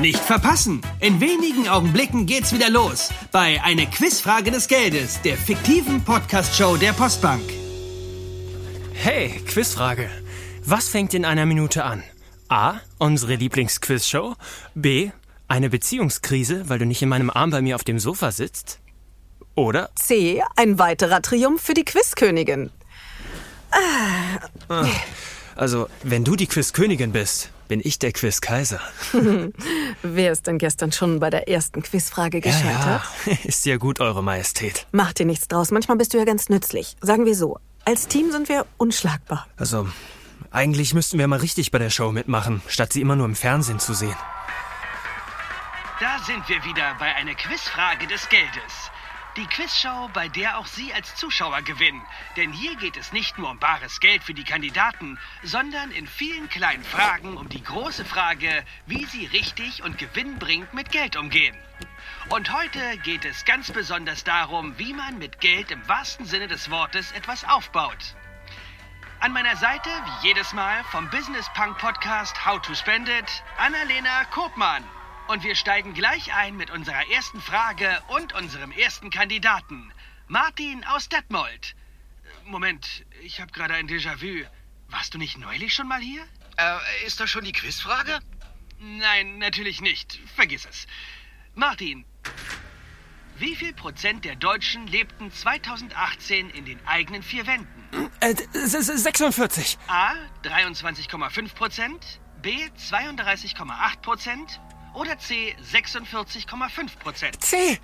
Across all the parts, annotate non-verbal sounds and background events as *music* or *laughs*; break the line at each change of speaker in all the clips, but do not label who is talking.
Nicht verpassen! In wenigen Augenblicken geht's wieder los bei Eine Quizfrage des Geldes, der fiktiven Podcast-Show der Postbank.
Hey, Quizfrage. Was fängt in einer Minute an? A. Unsere Lieblingsquizshow. B. Eine Beziehungskrise, weil du nicht in meinem Arm bei mir auf dem Sofa sitzt. Oder
C. Ein weiterer Triumph für die Quizkönigin.
Also, wenn du die Quizkönigin bist, bin ich der Quizkaiser. *laughs*
Wer ist denn gestern schon bei der ersten Quizfrage gescheitert?
Ja, *laughs* ist ja gut, Eure Majestät.
Mach dir nichts draus. Manchmal bist du ja ganz nützlich. Sagen wir so. Als Team sind wir unschlagbar.
Also, eigentlich müssten wir mal richtig bei der Show mitmachen, statt sie immer nur im Fernsehen zu sehen.
Da sind wir wieder bei einer Quizfrage des Geldes. Die Quizshow, bei der auch Sie als Zuschauer gewinnen. Denn hier geht es nicht nur um bares Geld für die Kandidaten, sondern in vielen kleinen Fragen um die große Frage, wie Sie richtig und gewinnbringend mit Geld umgehen. Und heute geht es ganz besonders darum, wie man mit Geld im wahrsten Sinne des Wortes etwas aufbaut. An meiner Seite, wie jedes Mal, vom Business Punk Podcast How to Spend It, Annalena Kopmann. Und wir steigen gleich ein mit unserer ersten Frage und unserem ersten Kandidaten. Martin aus Detmold. Moment, ich habe gerade ein Déjà-vu. Warst du nicht neulich schon mal hier?
Äh, ist das schon die Quizfrage?
Nein, natürlich nicht. Vergiss es. Martin, wie viel Prozent der Deutschen lebten 2018 in den eigenen vier Wänden?
Äh, s- s- 46.
A 23,5 Prozent, B 32,8 Prozent oder C 46,5 Prozent?
C.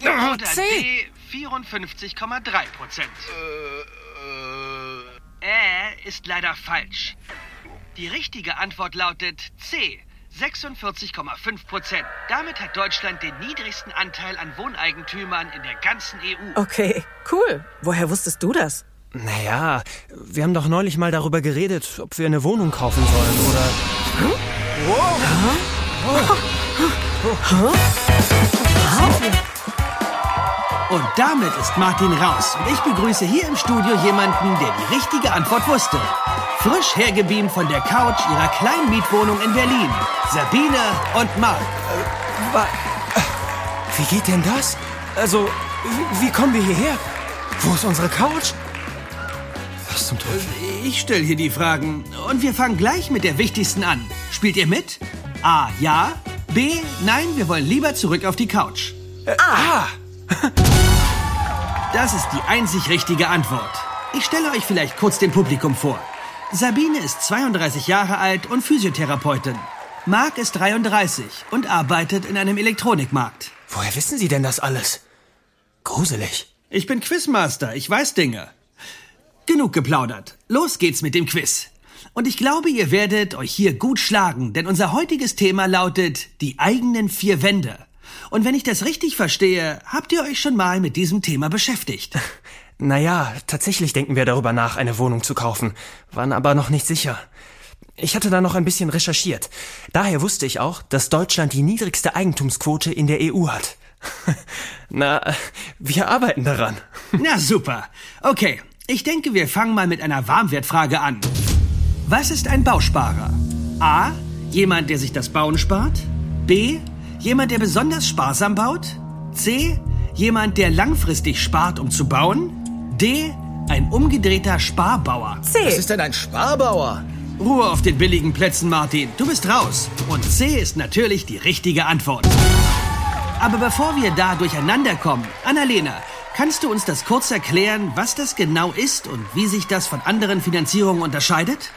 Oder
C.
D 54,3 Prozent? Äh, ist leider falsch. Die richtige Antwort lautet C 46,5 Prozent. Damit hat Deutschland den niedrigsten Anteil an Wohneigentümern in der ganzen EU.
Okay, cool. Woher wusstest du das?
Naja, wir haben doch neulich mal darüber geredet, ob wir eine Wohnung kaufen sollen, oder?
Und damit ist Martin raus. Und ich begrüße hier im Studio jemanden, der die richtige Antwort wusste. Frisch hergebeamt von der Couch ihrer kleinen Mietwohnung in Berlin. Sabine und Marc.
Wa- Wie geht denn das? Also, wie, wie kommen wir hierher? Wo ist unsere Couch? Was zum Teufel?
Ich stelle hier die Fragen. Und wir fangen gleich mit der wichtigsten an. Spielt ihr mit? A. Ja. B. Nein, wir wollen lieber zurück auf die Couch.
Ah! *laughs*
Das ist die einzig richtige Antwort. Ich stelle euch vielleicht kurz dem Publikum vor. Sabine ist 32 Jahre alt und Physiotherapeutin. Marc ist 33 und arbeitet in einem Elektronikmarkt.
Woher wissen Sie denn das alles? Gruselig.
Ich bin Quizmaster, ich weiß Dinge. Genug geplaudert. Los geht's mit dem Quiz. Und ich glaube, ihr werdet euch hier gut schlagen, denn unser heutiges Thema lautet die eigenen vier Wände. Und wenn ich das richtig verstehe, habt ihr euch schon mal mit diesem Thema beschäftigt. *laughs*
Naja, tatsächlich denken wir darüber nach, eine Wohnung zu kaufen, waren aber noch nicht sicher. Ich hatte da noch ein bisschen recherchiert. Daher wusste ich auch, dass Deutschland die niedrigste Eigentumsquote in der EU hat. *laughs* Na, wir arbeiten daran.
Na super. Okay, ich denke, wir fangen mal mit einer Warmwertfrage an. Was ist ein Bausparer? A. Jemand, der sich das Bauen spart. B. Jemand, der besonders sparsam baut. C. Jemand, der langfristig spart, um zu bauen. D. Ein umgedrehter Sparbauer.
C.
Was ist denn ein Sparbauer?
Ruhe auf den billigen Plätzen, Martin. Du bist raus. Und C ist natürlich die richtige Antwort. Aber bevor wir da durcheinander kommen, Annalena, kannst du uns das kurz erklären, was das genau ist und wie sich das von anderen Finanzierungen unterscheidet?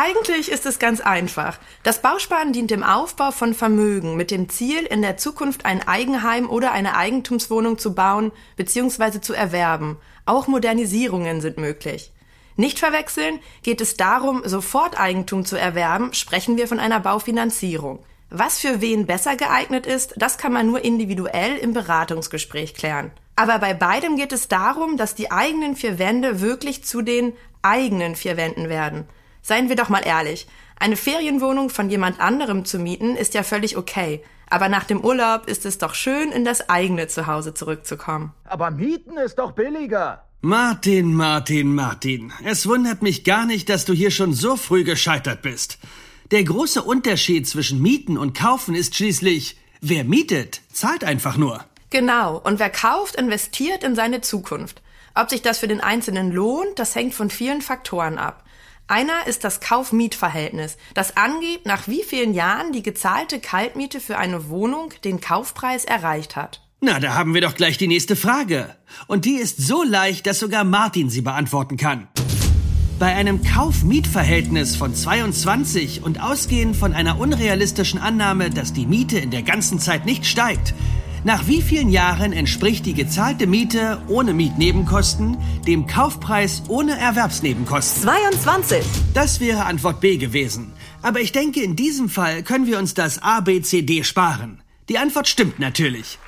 Eigentlich ist es ganz einfach. Das Bausparen dient dem Aufbau von Vermögen mit dem Ziel, in der Zukunft ein Eigenheim oder eine Eigentumswohnung zu bauen bzw. zu erwerben. Auch Modernisierungen sind möglich. Nicht verwechseln, geht es darum, sofort Eigentum zu erwerben, sprechen wir von einer Baufinanzierung. Was für wen besser geeignet ist, das kann man nur individuell im Beratungsgespräch klären. Aber bei beidem geht es darum, dass die eigenen vier Wände wirklich zu den eigenen vier Wänden werden. Seien wir doch mal ehrlich, eine Ferienwohnung von jemand anderem zu mieten ist ja völlig okay. Aber nach dem Urlaub ist es doch schön, in das eigene Zuhause zurückzukommen.
Aber mieten ist doch billiger.
Martin, Martin, Martin. Es wundert mich gar nicht, dass du hier schon so früh gescheitert bist. Der große Unterschied zwischen Mieten und Kaufen ist schließlich, wer mietet, zahlt einfach nur.
Genau, und wer kauft, investiert in seine Zukunft. Ob sich das für den Einzelnen lohnt, das hängt von vielen Faktoren ab. Einer ist das Kauf-Miet-Verhältnis, das angibt, nach wie vielen Jahren die gezahlte Kaltmiete für eine Wohnung den Kaufpreis erreicht hat.
Na, da haben wir doch gleich die nächste Frage. Und die ist so leicht, dass sogar Martin sie beantworten kann. Bei einem Kauf-Miet-Verhältnis von 22 und ausgehend von einer unrealistischen Annahme, dass die Miete in der ganzen Zeit nicht steigt, nach wie vielen Jahren entspricht die gezahlte Miete ohne Mietnebenkosten dem Kaufpreis ohne Erwerbsnebenkosten?
22.
Das wäre Antwort B gewesen. Aber ich denke, in diesem Fall können wir uns das A, B, C, D sparen. Die Antwort stimmt natürlich.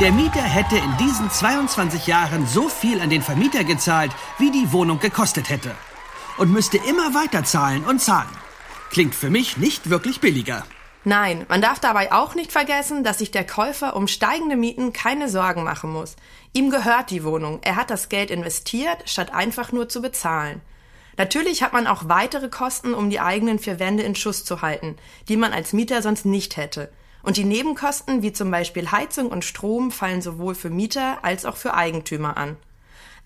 Der Mieter hätte in diesen 22 Jahren so viel an den Vermieter gezahlt, wie die Wohnung gekostet hätte. Und müsste immer weiter zahlen und zahlen. Klingt für mich nicht wirklich billiger.
Nein, man darf dabei auch nicht vergessen, dass sich der Käufer um steigende Mieten keine Sorgen machen muss. Ihm gehört die Wohnung, er hat das Geld investiert, statt einfach nur zu bezahlen. Natürlich hat man auch weitere Kosten, um die eigenen vier Wände in Schuss zu halten, die man als Mieter sonst nicht hätte. Und die Nebenkosten, wie zum Beispiel Heizung und Strom, fallen sowohl für Mieter als auch für Eigentümer an.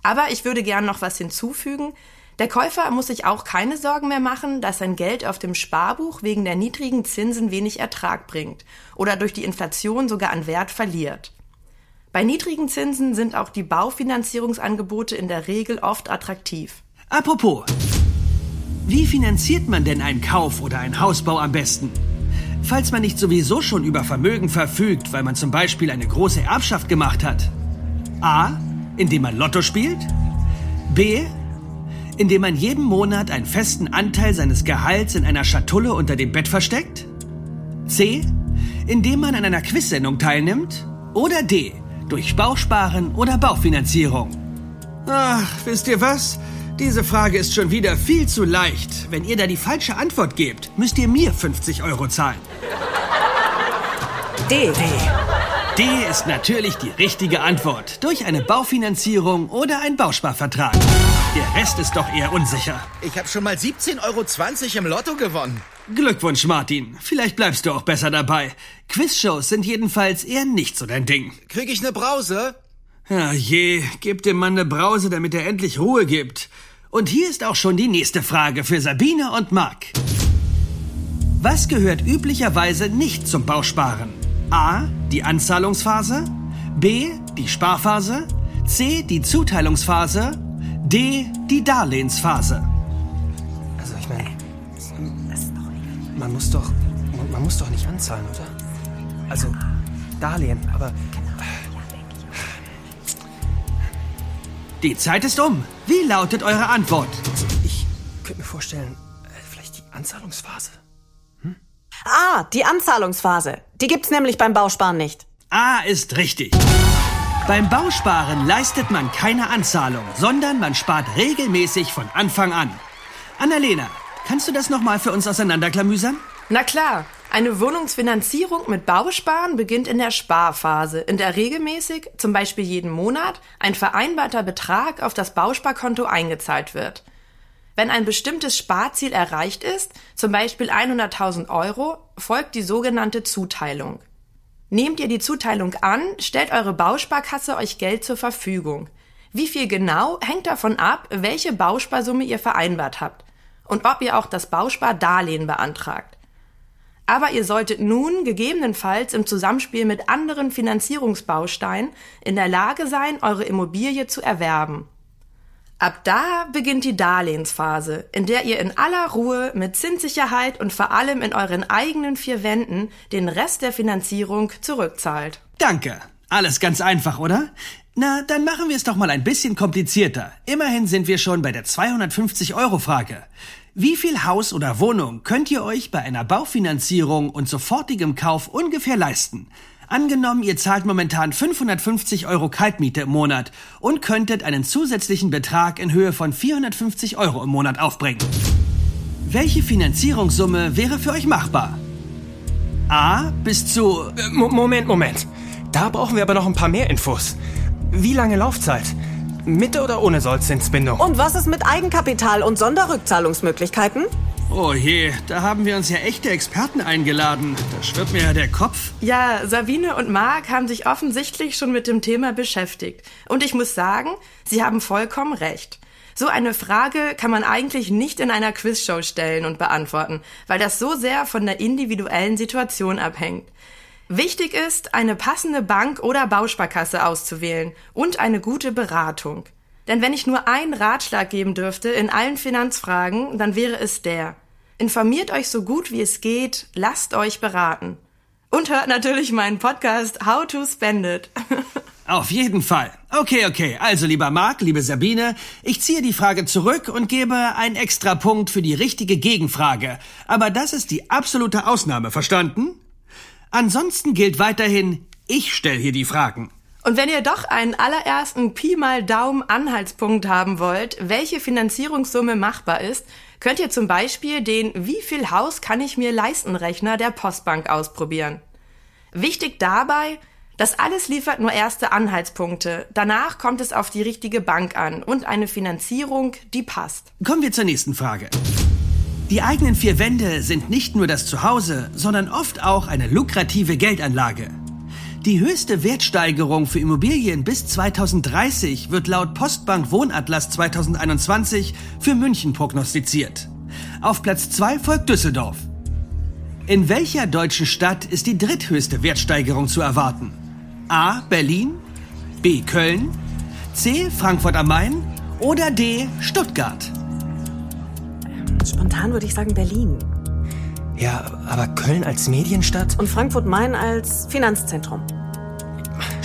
Aber ich würde gern noch was hinzufügen. Der Käufer muss sich auch keine Sorgen mehr machen, dass sein Geld auf dem Sparbuch wegen der niedrigen Zinsen wenig Ertrag bringt oder durch die Inflation sogar an Wert verliert. Bei niedrigen Zinsen sind auch die Baufinanzierungsangebote in der Regel oft attraktiv.
Apropos, wie finanziert man denn einen Kauf oder einen Hausbau am besten? Falls man nicht sowieso schon über Vermögen verfügt, weil man zum Beispiel eine große Erbschaft gemacht hat. A. Indem man Lotto spielt. B. Indem man jeden Monat einen festen Anteil seines Gehalts in einer Schatulle unter dem Bett versteckt. C. Indem man an einer Quizsendung teilnimmt. Oder D. Durch Bausparen oder Baufinanzierung. Ach, wisst ihr was? Diese Frage ist schon wieder viel zu leicht. Wenn ihr da die falsche Antwort gebt, müsst ihr mir 50 Euro zahlen.
D.
D ist natürlich die richtige Antwort. Durch eine Baufinanzierung oder einen Bausparvertrag. Der Rest ist doch eher unsicher.
Ich habe schon mal 17,20 Euro im Lotto gewonnen.
Glückwunsch, Martin. Vielleicht bleibst du auch besser dabei. Quizshows sind jedenfalls eher nicht so dein Ding.
Krieg ich eine Brause?
Ja, je, gib dem Mann eine Brause, damit er endlich Ruhe gibt. Und hier ist auch schon die nächste Frage für Sabine und Marc. Was gehört üblicherweise nicht zum Bausparen? A. Die Anzahlungsphase. B. Die Sparphase. C. Die Zuteilungsphase. D. Die Darlehensphase.
Also ich meine, man muss doch, man muss doch nicht anzahlen, oder? Also Darlehen, aber
Die Zeit ist um. Wie lautet eure Antwort?
ich könnte mir vorstellen, äh, vielleicht die Anzahlungsphase.
Ah, die Anzahlungsphase. Die gibt's nämlich beim Bausparen nicht.
A ist richtig. Beim Bausparen leistet man keine Anzahlung, sondern man spart regelmäßig von Anfang an. Annalena, kannst du das nochmal für uns auseinanderklamüsern?
Na klar, eine Wohnungsfinanzierung mit Bausparen beginnt in der Sparphase, in der regelmäßig, zum Beispiel jeden Monat, ein vereinbarter Betrag auf das Bausparkonto eingezahlt wird. Wenn ein bestimmtes Sparziel erreicht ist, zum Beispiel 100.000 Euro, folgt die sogenannte Zuteilung. Nehmt ihr die Zuteilung an, stellt eure Bausparkasse euch Geld zur Verfügung. Wie viel genau hängt davon ab, welche Bausparsumme ihr vereinbart habt und ob ihr auch das Bauspardarlehen beantragt. Aber ihr solltet nun gegebenenfalls im Zusammenspiel mit anderen Finanzierungsbausteinen in der Lage sein, eure Immobilie zu erwerben. Ab da beginnt die Darlehensphase, in der ihr in aller Ruhe mit Zinssicherheit und vor allem in euren eigenen vier Wänden den Rest der Finanzierung zurückzahlt.
Danke. Alles ganz einfach, oder? Na, dann machen wir es doch mal ein bisschen komplizierter. Immerhin sind wir schon bei der 250-Euro-Frage. Wie viel Haus oder Wohnung könnt ihr euch bei einer Baufinanzierung und sofortigem Kauf ungefähr leisten? Angenommen, ihr zahlt momentan 550 Euro Kaltmiete im Monat und könntet einen zusätzlichen Betrag in Höhe von 450 Euro im Monat aufbringen. Welche Finanzierungssumme wäre für euch machbar? A bis zu
Äh, Mo- Moment, Moment. Da brauchen wir aber noch ein paar mehr Infos. Wie lange Laufzeit? Mit oder ohne Sollzinsbindung?
Und was ist mit Eigenkapital und Sonderrückzahlungsmöglichkeiten?
Oh je, da haben wir uns ja echte Experten eingeladen. Da schwirrt mir ja der Kopf.
Ja, Sabine und Marc haben sich offensichtlich schon mit dem Thema beschäftigt. Und ich muss sagen, sie haben vollkommen recht. So eine Frage kann man eigentlich nicht in einer Quizshow stellen und beantworten, weil das so sehr von der individuellen Situation abhängt. Wichtig ist, eine passende Bank oder Bausparkasse auszuwählen und eine gute Beratung. Denn wenn ich nur einen Ratschlag geben dürfte in allen Finanzfragen, dann wäre es der. Informiert euch so gut wie es geht, lasst euch beraten. Und hört natürlich meinen Podcast How to Spend It. *laughs*
Auf jeden Fall. Okay, okay. Also, lieber Marc, liebe Sabine, ich ziehe die Frage zurück und gebe einen extra Punkt für die richtige Gegenfrage. Aber das ist die absolute Ausnahme, verstanden? Ansonsten gilt weiterhin, ich stelle hier die Fragen.
Und wenn ihr doch einen allerersten Pi mal Daumen Anhaltspunkt haben wollt, welche Finanzierungssumme machbar ist, könnt ihr zum Beispiel den Wie viel Haus kann ich mir leisten Rechner der Postbank ausprobieren. Wichtig dabei, das alles liefert nur erste Anhaltspunkte. Danach kommt es auf die richtige Bank an und eine Finanzierung, die passt.
Kommen wir zur nächsten Frage. Die eigenen vier Wände sind nicht nur das Zuhause, sondern oft auch eine lukrative Geldanlage. Die höchste Wertsteigerung für Immobilien bis 2030 wird laut Postbank Wohnatlas 2021 für München prognostiziert. Auf Platz 2 folgt Düsseldorf. In welcher deutschen Stadt ist die dritthöchste Wertsteigerung zu erwarten? A. Berlin, B. Köln, C. Frankfurt am Main oder D. Stuttgart?
Spontan würde ich sagen Berlin.
Ja, aber Köln als Medienstadt?
Und Frankfurt-Main als Finanzzentrum.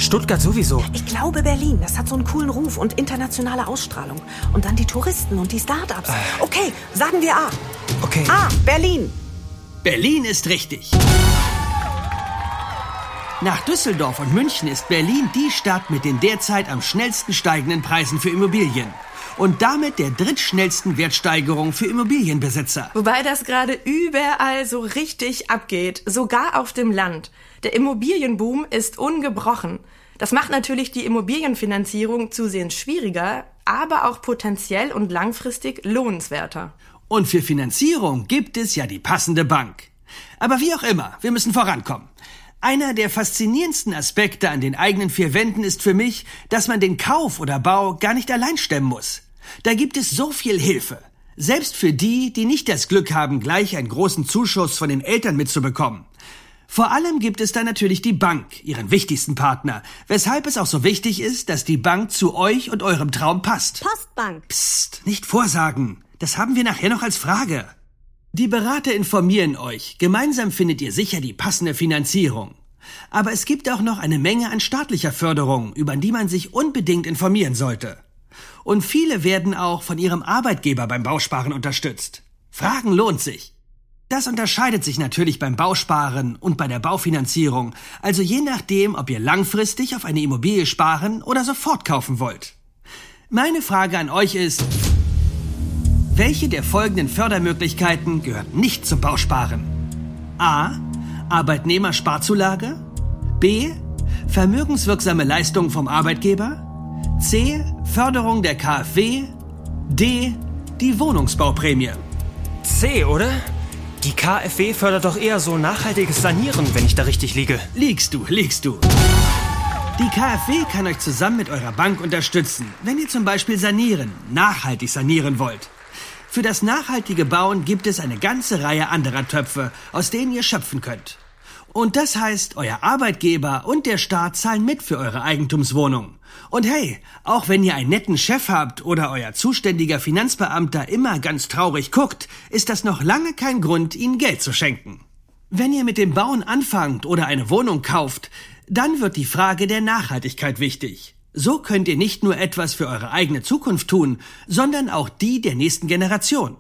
Stuttgart sowieso.
Ich glaube Berlin. Das hat so einen coolen Ruf und internationale Ausstrahlung. Und dann die Touristen und die Startups. Äh. Okay, sagen wir A.
Okay.
A. Berlin.
Berlin ist richtig. Nach Düsseldorf und München ist Berlin die Stadt mit den derzeit am schnellsten steigenden Preisen für Immobilien. Und damit der drittschnellsten Wertsteigerung für Immobilienbesitzer.
Wobei das gerade überall so richtig abgeht, sogar auf dem Land. Der Immobilienboom ist ungebrochen. Das macht natürlich die Immobilienfinanzierung zusehends schwieriger, aber auch potenziell und langfristig lohnenswerter.
Und für Finanzierung gibt es ja die passende Bank. Aber wie auch immer, wir müssen vorankommen. Einer der faszinierendsten Aspekte an den eigenen vier Wänden ist für mich, dass man den Kauf oder Bau gar nicht allein stemmen muss. Da gibt es so viel Hilfe. Selbst für die, die nicht das Glück haben, gleich einen großen Zuschuss von den Eltern mitzubekommen. Vor allem gibt es da natürlich die Bank, ihren wichtigsten Partner, weshalb es auch so wichtig ist, dass die Bank zu euch und eurem Traum passt.
Postbank.
Psst, nicht vorsagen. Das haben wir nachher noch als Frage. Die Berater informieren euch. Gemeinsam findet ihr sicher die passende Finanzierung. Aber es gibt auch noch eine Menge an staatlicher Förderung, über die man sich unbedingt informieren sollte. Und viele werden auch von ihrem Arbeitgeber beim Bausparen unterstützt. Fragen lohnt sich. Das unterscheidet sich natürlich beim Bausparen und bei der Baufinanzierung, also je nachdem, ob ihr langfristig auf eine Immobilie sparen oder sofort kaufen wollt. Meine Frage an euch ist, welche der folgenden Fördermöglichkeiten gehört nicht zum Bausparen? A. Arbeitnehmersparzulage? B. Vermögenswirksame Leistungen vom Arbeitgeber? C. Förderung der KfW? D. Die Wohnungsbauprämie.
C, oder? Die KfW fördert doch eher so nachhaltiges Sanieren, wenn ich da richtig liege.
Liegst du, liegst du. Die KfW kann euch zusammen mit eurer Bank unterstützen, wenn ihr zum Beispiel sanieren, nachhaltig sanieren wollt. Für das nachhaltige Bauen gibt es eine ganze Reihe anderer Töpfe, aus denen ihr schöpfen könnt. Und das heißt, euer Arbeitgeber und der Staat zahlen mit für eure Eigentumswohnung. Und hey, auch wenn ihr einen netten Chef habt oder euer zuständiger Finanzbeamter immer ganz traurig guckt, ist das noch lange kein Grund, ihnen Geld zu schenken. Wenn ihr mit dem Bauen anfangt oder eine Wohnung kauft, dann wird die Frage der Nachhaltigkeit wichtig. So könnt ihr nicht nur etwas für eure eigene Zukunft tun, sondern auch die der nächsten Generation.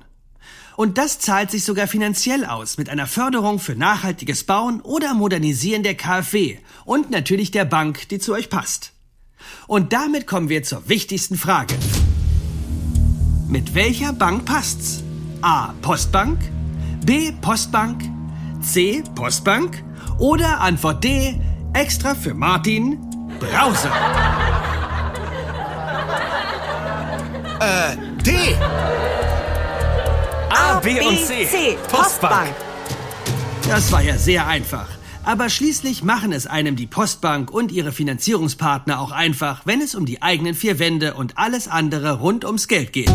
Und das zahlt sich sogar finanziell aus mit einer Förderung für nachhaltiges Bauen oder Modernisieren der KfW und natürlich der Bank, die zu euch passt. Und damit kommen wir zur wichtigsten Frage. Mit welcher Bank passt's? A. Postbank, B. Postbank, C. Postbank oder Antwort D. Extra für Martin Brause.
Äh, D.
B und C. Postbank.
Das war ja sehr einfach. Aber schließlich machen es einem die Postbank und ihre Finanzierungspartner auch einfach, wenn es um die eigenen vier Wände und alles andere rund ums Geld geht.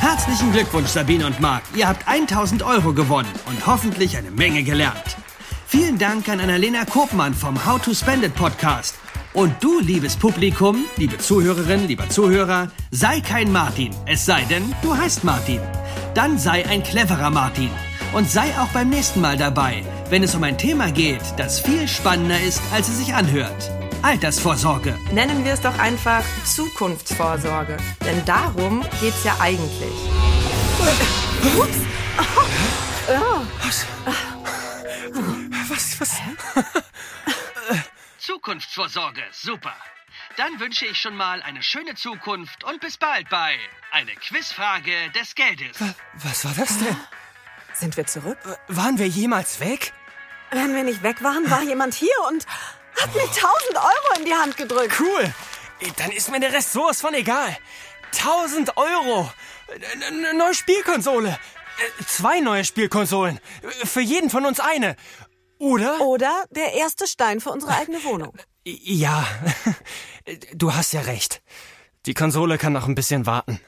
Herzlichen Glückwunsch, Sabine und Marc. Ihr habt 1000 Euro gewonnen und hoffentlich eine Menge gelernt. Vielen Dank an Annalena Kopmann vom How to Spend It Podcast. Und du, liebes Publikum, liebe Zuhörerin, lieber Zuhörer, sei kein Martin, es sei denn, du heißt Martin. Dann sei ein cleverer Martin. Und sei auch beim nächsten Mal dabei, wenn es um ein Thema geht, das viel spannender ist, als es sich anhört. Altersvorsorge.
Nennen wir es doch einfach Zukunftsvorsorge. Denn darum geht's ja eigentlich. *laughs*
Was, was?
Zukunftsvorsorge, super. Dann wünsche ich schon mal eine schöne Zukunft und bis bald bei Eine Quizfrage des Geldes.
Was war das denn?
Sind wir zurück?
Waren wir jemals weg?
Wenn wir nicht weg waren, war jemand hier und hat mir 1000 Euro in die Hand gedrückt.
Cool. Dann ist mir der Rest sowas von egal. 1000 Euro. Eine neue Spielkonsole. Äh, Zwei neue Spielkonsolen. Für jeden von uns eine. Oder?
Oder der erste Stein für unsere eigene Wohnung. *laughs*
Ja, *laughs* du hast ja recht. Die Konsole kann noch ein bisschen warten.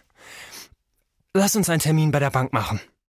Lass uns einen Termin bei der Bank machen.